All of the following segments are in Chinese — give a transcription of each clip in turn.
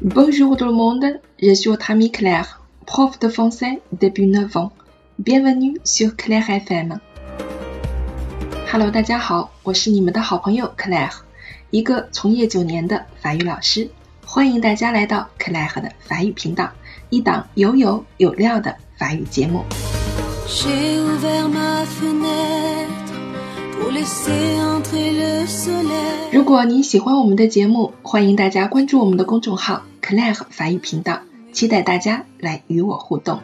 Bonjour tout le monde, je suis votre ami Claire, prof de français depuis 9 ans. Bienvenue sur Claire FM. Hello，大家好，我是你们的好朋友 Claire，一个从业九年的法语老师。欢迎大家来到 Claire 的法语频道，一档有有有料的法语节目。如果您喜欢我们的节目，欢迎大家关注我们的公众号 “Claire 法语频道”，期待大家来与我互动。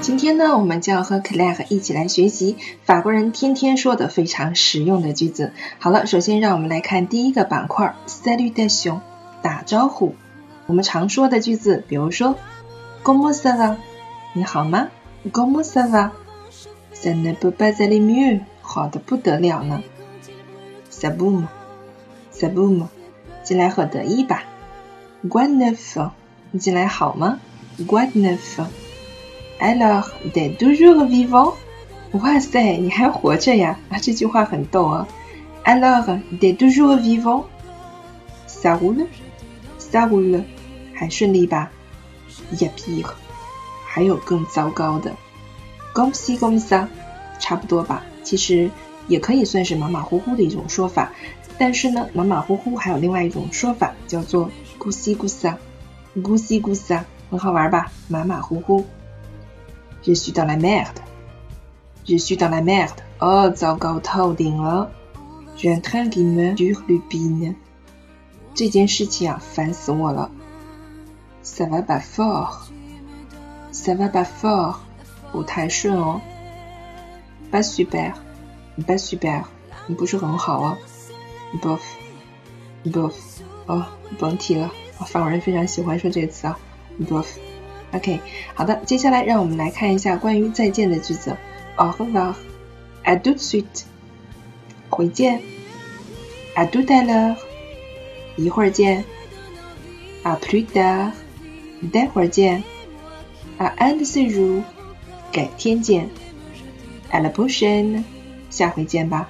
今天呢，我们就要和 Claire 一起来学习法国人天天说的非常实用的句子。好了，首先让我们来看第一个板块 “Salutation”，打招呼。我们常说的句子，比如说 “Comment ça va？” 你好吗？“Comment ça va？” Ça ne peut pas aller mieux，好的不得了呢。Ça boum，ça boum，进来喝得意吧。Quoi neuf？你进来好吗？Quoi neuf？Alors，t'es toujours vivant？哇塞，你还活着呀？啊，这句话很逗啊。Alors，t'es toujours vivant？Ça roule？Ça roule？还顺利吧？Y a pire，还有更糟糕的。 Gomsi gomsa，差不多吧，其实也可以算是马马虎虎的一种说法。但是呢，马马虎虎还有另外一种说法，叫做 Gusi Gussa，Gusi 很好玩吧？马马虎虎。日需到来咩的，日需到来咩的，哦，糟糕透顶了！全团哥们儿都绿皮呢，这件事情啊，烦死我了！ça va pas fort，ça va pas fort。不太顺哦，pas super，pas super，不是很好哦，bof，bof，哦，甭提了，法国人非常喜欢说这个词啊，bof，OK，好的，接下来让我们来看一下关于再见的句子，au revoir，à tout suite，回见，à tout à l'heure，一会儿见，à plus tard，待会儿见，à un de ces jours。改天见，à la p u s h i n 下回见吧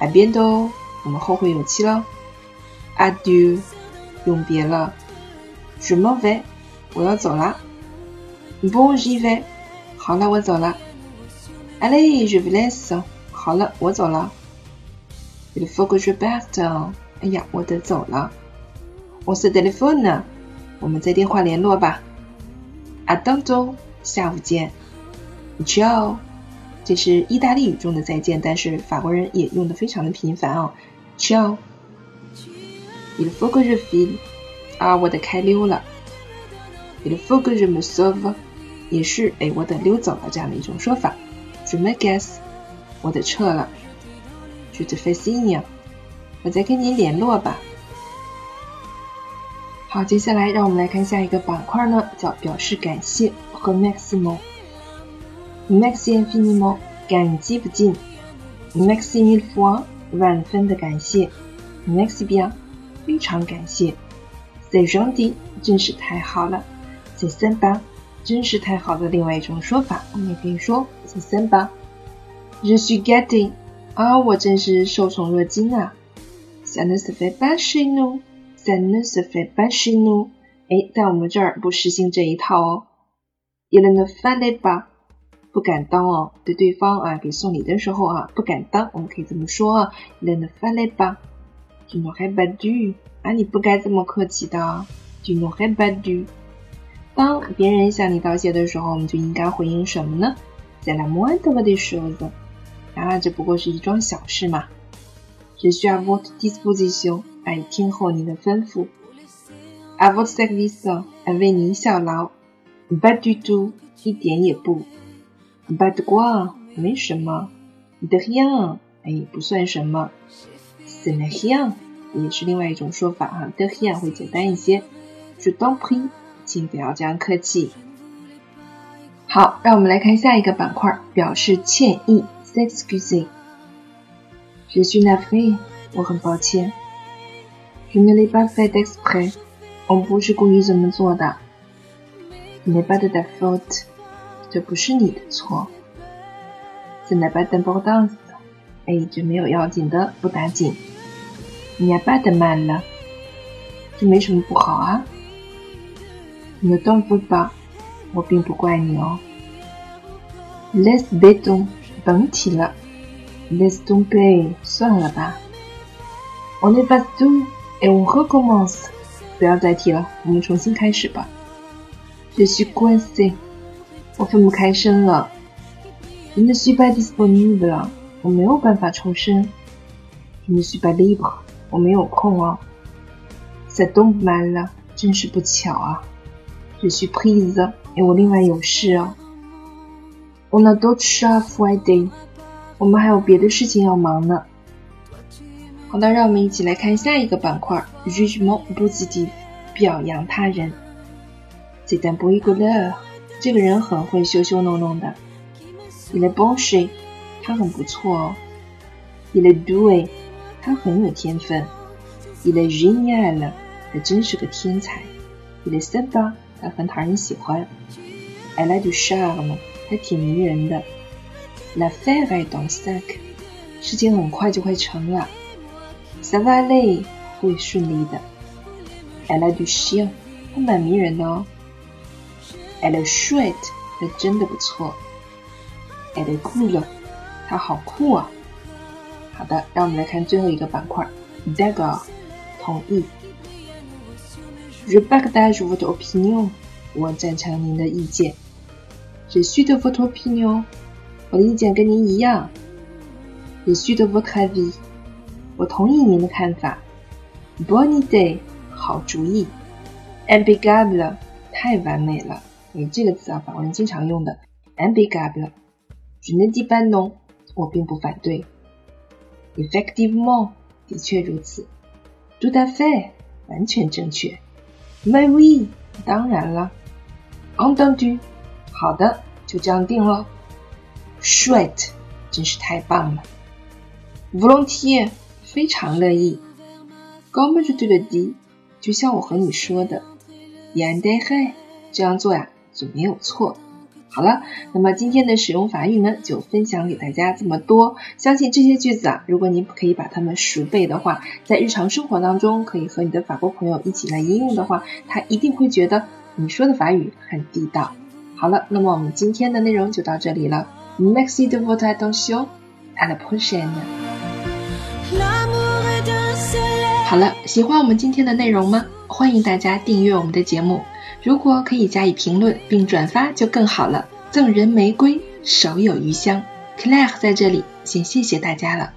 ，à bientôt，我们后会有期喽，adieu，永别了，je m'en vais，我要走了，bon j'y vais，好了我走了，allez je vous laisse，好了我走了，il faut que je parte，哎呀我得走了，on se téléphone，我们在电话联络吧，à tantôt，下午见。Ciao，这是意大利语中的再见，但是法国人也用的非常的频繁哦。Ciao，il faut que je file，啊，我得开溜了。Il faut que je me sauve，也是哎，我得溜走了这样的一种说法。Je me casse，我得撤了。Je te fais signe，我再跟您联络吧。好，接下来让我们来看下一个板块呢，叫表示感谢和 maximum。Merci infiniment，感激不尽。Merci mille fois，万分的感谢。Merci bien，非常感谢。C'est gentil，真是太好了。C'est sympa，真是太好的另外一种说法，我们也可以说 C'est sympa。Je suis gâté，啊，我真是受宠若惊啊。Ça ne se fait pas chez nous，Ça ne se fait pas chez nous。哎，在我们这儿不实行这一套哦。Il ne fallait pas。不敢当哦对对方啊给送礼的时候啊不敢当我们可以这么说啊。Lend a fireball 啊你不该这么客气的 do no 对当别人向你道谢的时候我们就应该回应什么呢？再来摸一下我的手手啊这不过是一桩小事嘛。只需要 what disposition. i 听候您的吩咐。I w o t say this so 为您效劳 bad to do 一点也不。But quoi？没什么。De rien？哎，不算什么。Ce n'est rien？也是另外一种说法哈。De rien 会简单一些。Je t'en prie，请不要这样客气。好，让我们来看下一个板块，表示歉意。S'excuser。Je suis navré，我很抱歉。Je ne l'ai pas fait exprès，我不是故意这么做的。Ce n'est pas de ta faute。这不是你的错。Ce n'est pas d'importance，哎，这没有要紧的，不打紧。 你也巴得慢了，这没什么不好啊。你的动不吧，我并不怪你哦。Let's be done，甭提了。Let's don't play，算了吧。On est pas tout，et on recommence。不要再提了，我们重新开始吧。Je suis coincé， 我分不开身了。Je ne suis pas disponible，我没有办法抽身。Je ne suis pas libre，我没有空哦。Ça tombe mal 了，真是不巧啊。Je suis prise，因为，我另外有事哦。On a d'autres choses à faire，我们还有别的事情要忙呢。好的，让我们一起来看下一个板块：jugement positif，表扬他人。C'est un bon rigoleur，这个人很会羞羞弄弄的。Il est bon chien，他很不错哦。Il est doué，他很有天分。Il est génial，他真是个天才。Il est sympa，他很讨人喜欢。Elle a du charme，还挺迷人的。L'affaire est dans sac，事情很快就会成了。Ça va aller，会顺利的。Elle a du chien，她蛮迷人的哦。Elle est chouette，她真的不错。Elle est cool，她好酷啊。好的，让我们来看最后一个板块，D'accord，同意。Je partage votre opinion，我赞成您的意见。Je suis de votre opinion，我的意见跟您一样。Je suis de votre avis。我同意您的看法。Bonne idée，好主意。Impeccable，太完美了。诶，这个词啊，法国人经常用的。Ambigable，。Je ne dis pas non，我并不反对。Effectivement，的确如此。Tout à fait，完全正确。Mais oui，当然了。Entendu，好的，就这样定了。Chouette，真是太棒了。Volontier，。非常乐意。Comme je te le dis，就像我和你说的，bien fait，这样做呀就没有错。好了，那么今天的使用法语呢，就分享给大家这么多。相信这些句子啊，如果你可以把它们熟背的话，在日常生活当中，可以和你的法国朋友一起来应用的话，他一定会觉得你说的法语很地道。好了，那么我们今天的内容就到这里了。Merci de votre attention，à la prochaine。好了，喜欢我们今天的内容吗？欢迎大家订阅我们的节目。如果可以加以评论并转发就更好了。赠人玫瑰，手有余香。Claire 在这里，先谢谢大家了。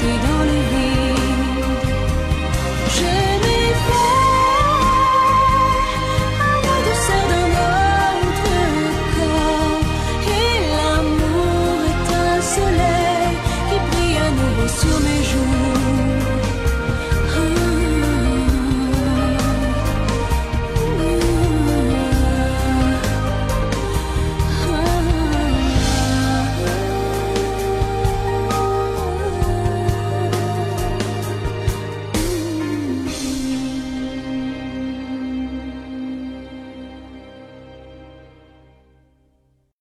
did I